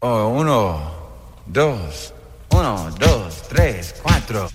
Oh, uno, dos, uno, dos, tres, cuatro.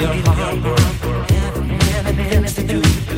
your heart. will never, never minute to do.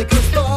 like a star.